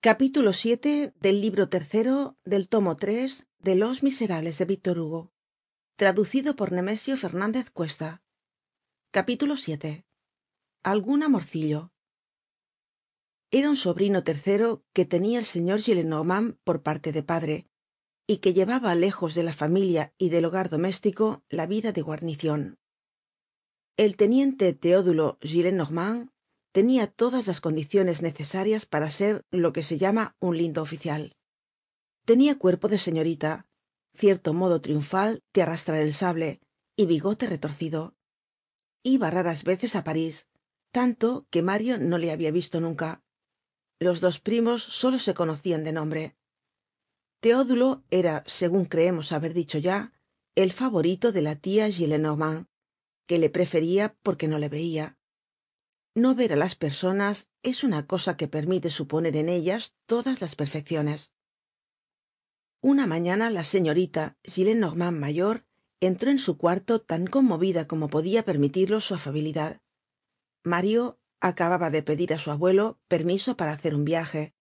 capítulo siete del libro tercero del tomo tres de los miserables de víctor hugo traducido por nemesio fernandez cuesta. Capítulo siete. Algun amorcillo. Era un sobrino tercero que tenia el señor gillenormand por parte de padre y que llevaba lejos de la familia y del hogar doméstico la vida de guarnicion el teniente teodulo tenia todas las condiciones necesarias para ser lo que se llama un lindo oficial. Tenia cuerpo de señorita cierto modo triunfal de arrastrar el sable y bigote retorcido. Iba raras veces á parís tanto que mario no le habia visto nunca. Los dos primos solo se conocian de nombre. Teodulo era segun creemos haber dicho ya el favorito de la tia gillenormand que le preferia porque no le veia no ver á las personas es una cosa que permite suponer en ellas todas las perfecciones. Una mañana la señorita gillenormand mayor entró en su cuarto tan conmovida como podia permitirlo su afabilidad. Mario acababa de pedir á su abuelo permiso para hacer un viaje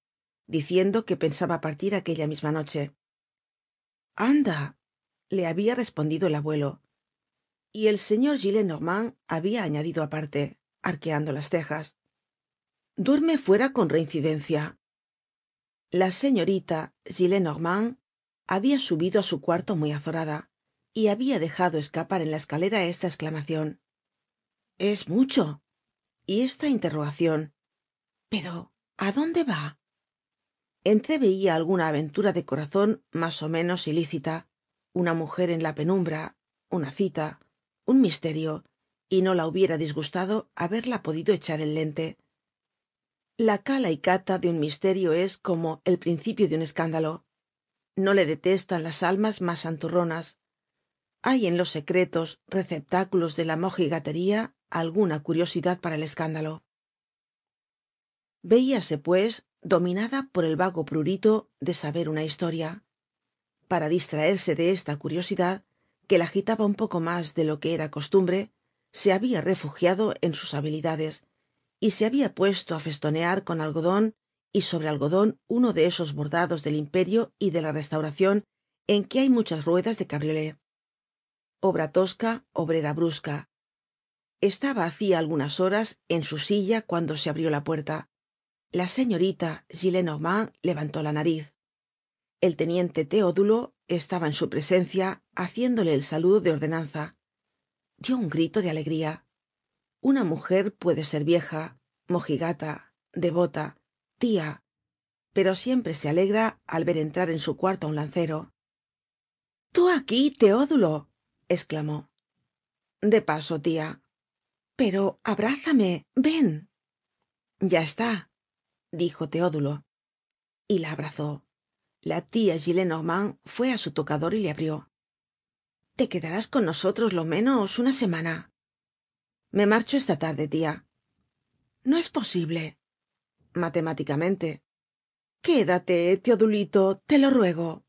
diciendo que pensaba partir aquella misma noche. Anda le habia respondido el abuelo. Y el señor gillenormand habia añadido aparte arqueando las cejas. Duerme fuera con reincidencia. La señorita gillenormand habia subido á su cuarto muy azorada y habia dejado escapar en la escalera esta esclamacion es mucho y esta interrogacion pero á dónde va entreveia alguna aventura de corazon mas ó menos ilícita una mujer en la penumbra una cita un misterio y no la hubiera disgustado haberla podido echar el lente. La cala y cata de un misterio es como el principio de un escándalo. No le detestan las almas mas santurronas. Hay en los secretos receptáculos de la mojigatería alguna curiosidad para el escándalo. Veíase pues dominada por el vago prurito de saber una historia. Para distraerse de esta curiosidad que la agitaba un poco mas de lo que era costumbre se habia refugiado en sus habilidades y se habia puesto á festonear con algodon y sobre algodon uno de esos bordados del imperio y de la restauracion en que hay muchas ruedas de cabriolé obra tosca obrera brusca. Estaba hacia algunas horas en su silla cuando se abrió la puerta. La señorita gillenormand levantó la nariz. El teniente teodulo estaba en su presencia haciéndole el saludo de ordenanza dio un grito de alegría. Una mujer puede ser vieja mojigata devota tia pero siempre se alegra al ver entrar en su cuarto a un lancero. Tú aquí teodulo exclamó. De paso tia pero abrázame ven. Ya está dijo teodulo y la abrazó. La tia gillenormand fue á su tocador y le abrió te quedarás con nosotros lo menos una semana me marcho esta tarde tia no es posible. Matemáticamente. Quédate teodulito te lo ruego.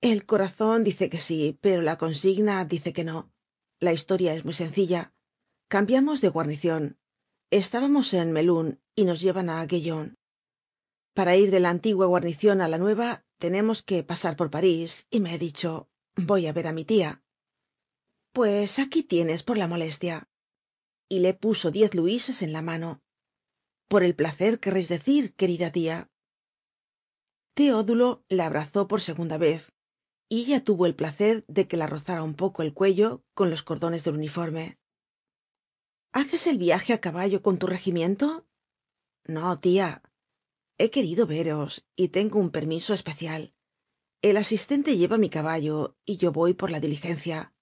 El corazon dice que sí pero la consigna dice que no. La historia es muy sencilla. Cambiamos de guarnicion estábamos en melun y nos llevan á gaillon para ir de la antigua guarnicion á la nueva tenemos que pasar por parís y me he dicho voy á ver á mi tia pues aquí tienes por la molestia. Y le puso diez luises en la mano. Por el placer querreis decir querida tia teodulo la abrazó por segunda vez y ella tuvo el placer de que la rozara un poco el cuello con los cordones del uniforme. Haces el viaje á caballo con tu regimiento no tia he querido veros y tengo un permiso especial el asistente lleva mi caballo y yo voy por la diligencia.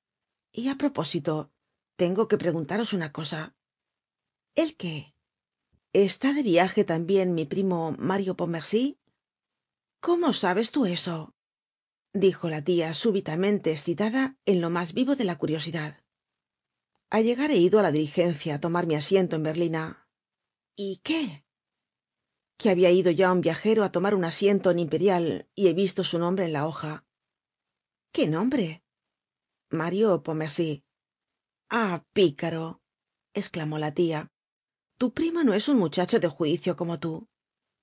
Y á propósito tengo que preguntaros una cosa. El qué está de viaje tambien mi primo mario pontmercy cómo sabes tú eso dijo la tia súbitamente escitada en lo mas vivo de la curiosidad. Al llegar he ido á la diligencia á tomar mi asiento en berlina. Y qué que habia ido ya un viajero á tomar un asiento en imperial y he visto su nombre en la hoja. Qué nombre mario pontmercy. Ah picaro exclamó la tia tu primo no es un muchacho de juicio como tú.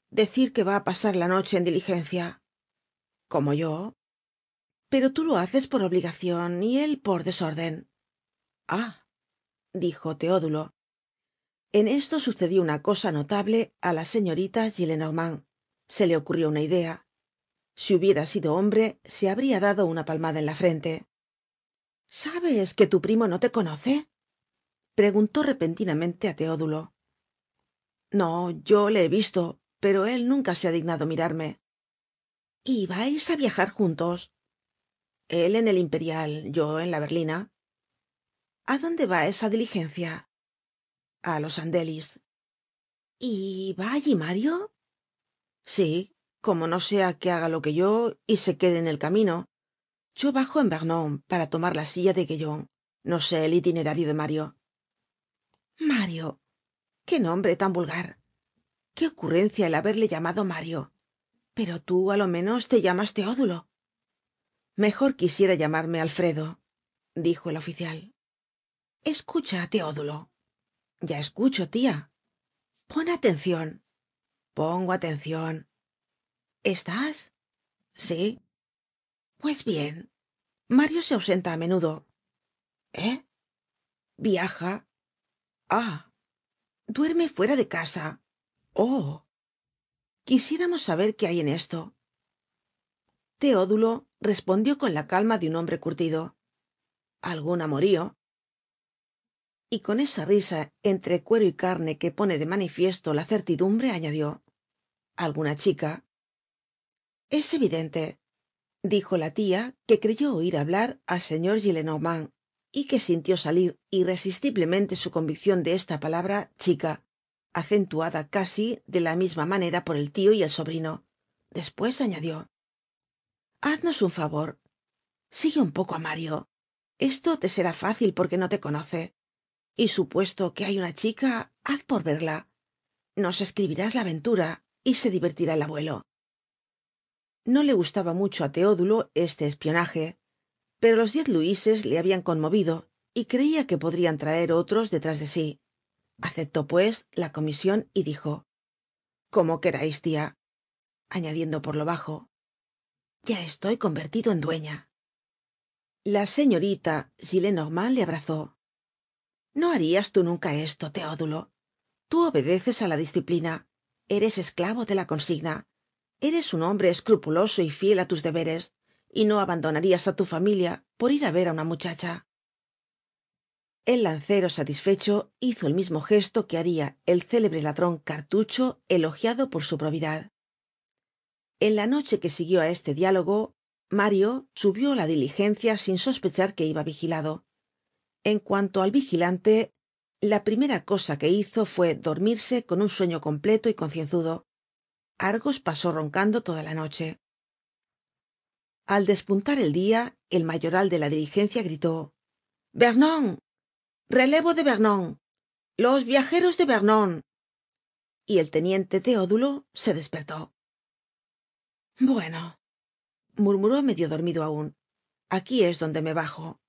Decir que va á pasar la noche en diligencia. Como yo pero tú lo haces por obligacion y él por desorden. Ah dijo teodulo en esto sucedió una cosa notable á la señorita gillenormand. Se le ocurrió una idea. Si hubiera sido hombre se habría dado una palmada en la frente. Sabes que tu primo no te conoce preguntó repentinamente á teodulo. No yo le he visto pero él nunca se ha dignado mirarme. Y vais á viajar juntos él en el imperial yo en la berlina. A dónde va esa diligencia a los andelis. Y va allí mario sí como no sea que haga lo que yo y se quede en el camino. Yo bajo en vernon para tomar la silla de gaillon no sé el itinerario de mario. Mario qué nombre tan vulgar. Qué ocurrencia el haberle llamado mario. Pero tú á lo menos te llamas teodulo. Mejor quisiera llamarme alfredo dijo el oficial. Escucha teodulo ya escucho tia pon atencion pongo atencion estás sí. Pues bien. Mario se ausenta á menudo. Eh viaja. Ah. Duerme fuera de casa. Oh. Quisiéramos saber qué hay en esto. Teodulo respondió con la calma de un hombre curtido. Algun amorío y con esa risa entre cuero y carne que pone de manifiesto la certidumbre añadió alguna chica es evidente dijo la tia que creyó oir hablar al señor gillenormand y que sintió salir irresistiblemente su conviccion de esta palabra chica acentuada casi de la misma manera por el tio y el sobrino. Despues añadió haznos un favor sigue un poco á mario. Esto te será fácil porque no te conoce y supuesto que hay una chica haz por verla. Nos escribirás la aventura y se divertirá el abuelo. No le gustaba mucho á teodulo este espionaje pero los diez luises le habian conmovido y creia que podrian traer otros detrás de sí. Aceptó pues la comision y dijo como querais tia añadiendo por lo bajo ya estoy convertido en dueña la señorita gillenormand le abrazó no harías tú nunca esto teodulo tú obedeces á la disciplina. Eres esclavo de la consigna. Eres un hombre escrupuloso y fiel á tus deberes. Y no abandonarías á tu familia por ir á ver á una muchacha. El lancero satisfecho hizo el mismo gesto que haria el célebre ladron cartucho elogiado por su probidad. En la noche que siguió á este diálogo mario subió á la diligencia sin sospechar que iba vigilado en cuanto al vigilante la primera cosa que hizo fue dormirse con un sueño completo y concienzudo. Argos pasó roncando toda la noche. Al despuntar el dia el mayoral de la diligencia gritó vernon relevo de vernon los viajeros de vernon y el teniente teodulo se despertó. Bueno murmuró medio dormido aun aquí es donde me bajo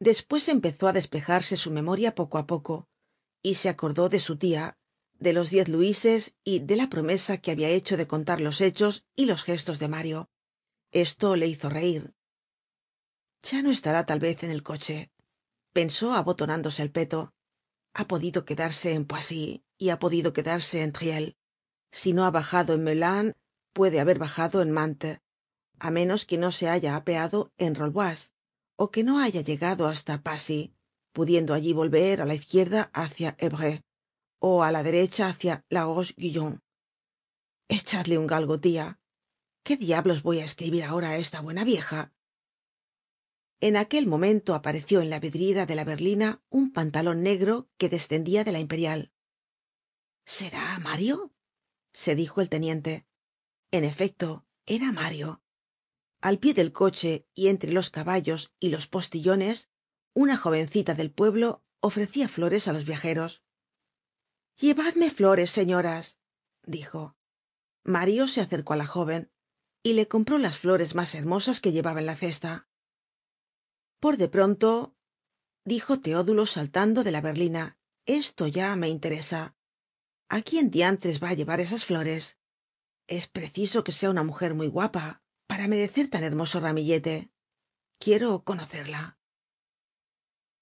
despues empezó á despejarse su memoria poco á poco y se acordó de su tia de los diez luises y de la promesa que habia hecho de contar los hechos y los gestos de mario. Esto le hizo reir ya no estará tal vez en el coche pensó abotonándose el peto. Ha podido quedarse en poissy y ha podido quedarse en triel. Si no ha bajado en meulin puede haber bajado en mantes a menos que no se haya apeado en o que no haya llegado hasta passy pudiendo allí volver á la izquierda hacia evreux ó á la derecha hacia la roche guyon echadle un galgo tia qué diablos voy á escribir ahora á esta buena vieja en aquel momento apareció en la vidriera de la berlina un pantalon negro que descendia de la imperial. Será mario se dijo el teniente. En efecto era mario al pie del coche y entre los caballos y los postillones una jovencita del pueblo ofrecia flores á los viajeros. Llevadme flores señoras dijo. Mario se acercó á la jóven y le compró las flores mas hermosas que llevaba en la cesta. Por de pronto dijo teodulo saltando de la berlina esto ya me interesa. A quién diantres va á llevar esas flores. Es preciso que sea una mujer muy guapa para merecer tan hermoso ramillete. Quiero conocerla.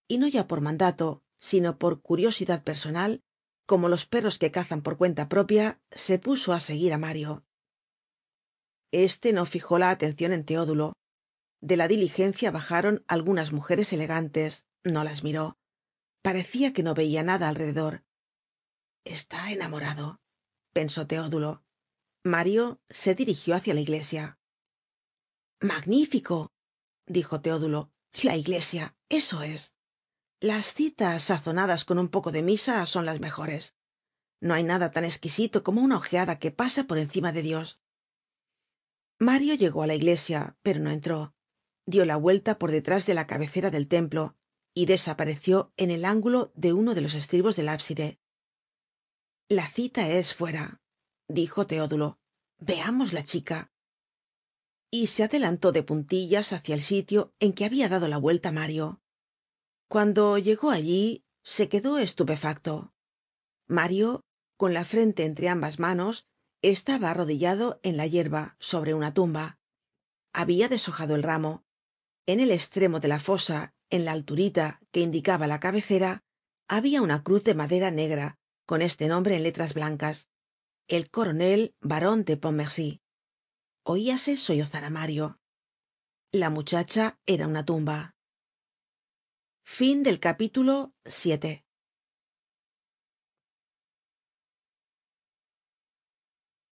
Y no ya por mandato sino por curiosidad personal como los perros que cazan por cuenta propia se puso á seguir á mario. Este no fijó la atencion en teodulo. De la diligencia bajaron algunas mujeres elegantes. No las miró. Parecia que no veia nada alrededor. Está enamorado pensó teodulo. Mario se dirigió hácia la iglesia magnífico dijo teodulo. La iglesia eso es. Las citas sazonadas con un poco de misa son las mejores. No hay nada tan esquisito como una ojeada que pasa por encima de dios. Mario llegó á la iglesia pero no entró. Dió la vuelta por detrás de la cabecera del templo y desapareció en el ángulo de uno de los estribos del ábside. La cita es fuera dijo teodulo. Veamos la chica y se adelantó de puntillas hácia el sitio en que habia dado la vuelta mario. Cuando llegó allí se quedó estupefacto. Mario con la frente entre ambas manos estaba arrodillado en la yerba sobre una tumba. Habia deshojado el ramo. En el estremo de la fosa en la alturita que indicaba la cabecera habia una cruz de madera negra con este nombre en letras blancas. El coronel baron de oíase sollozar á mario. La muchacha era una tumba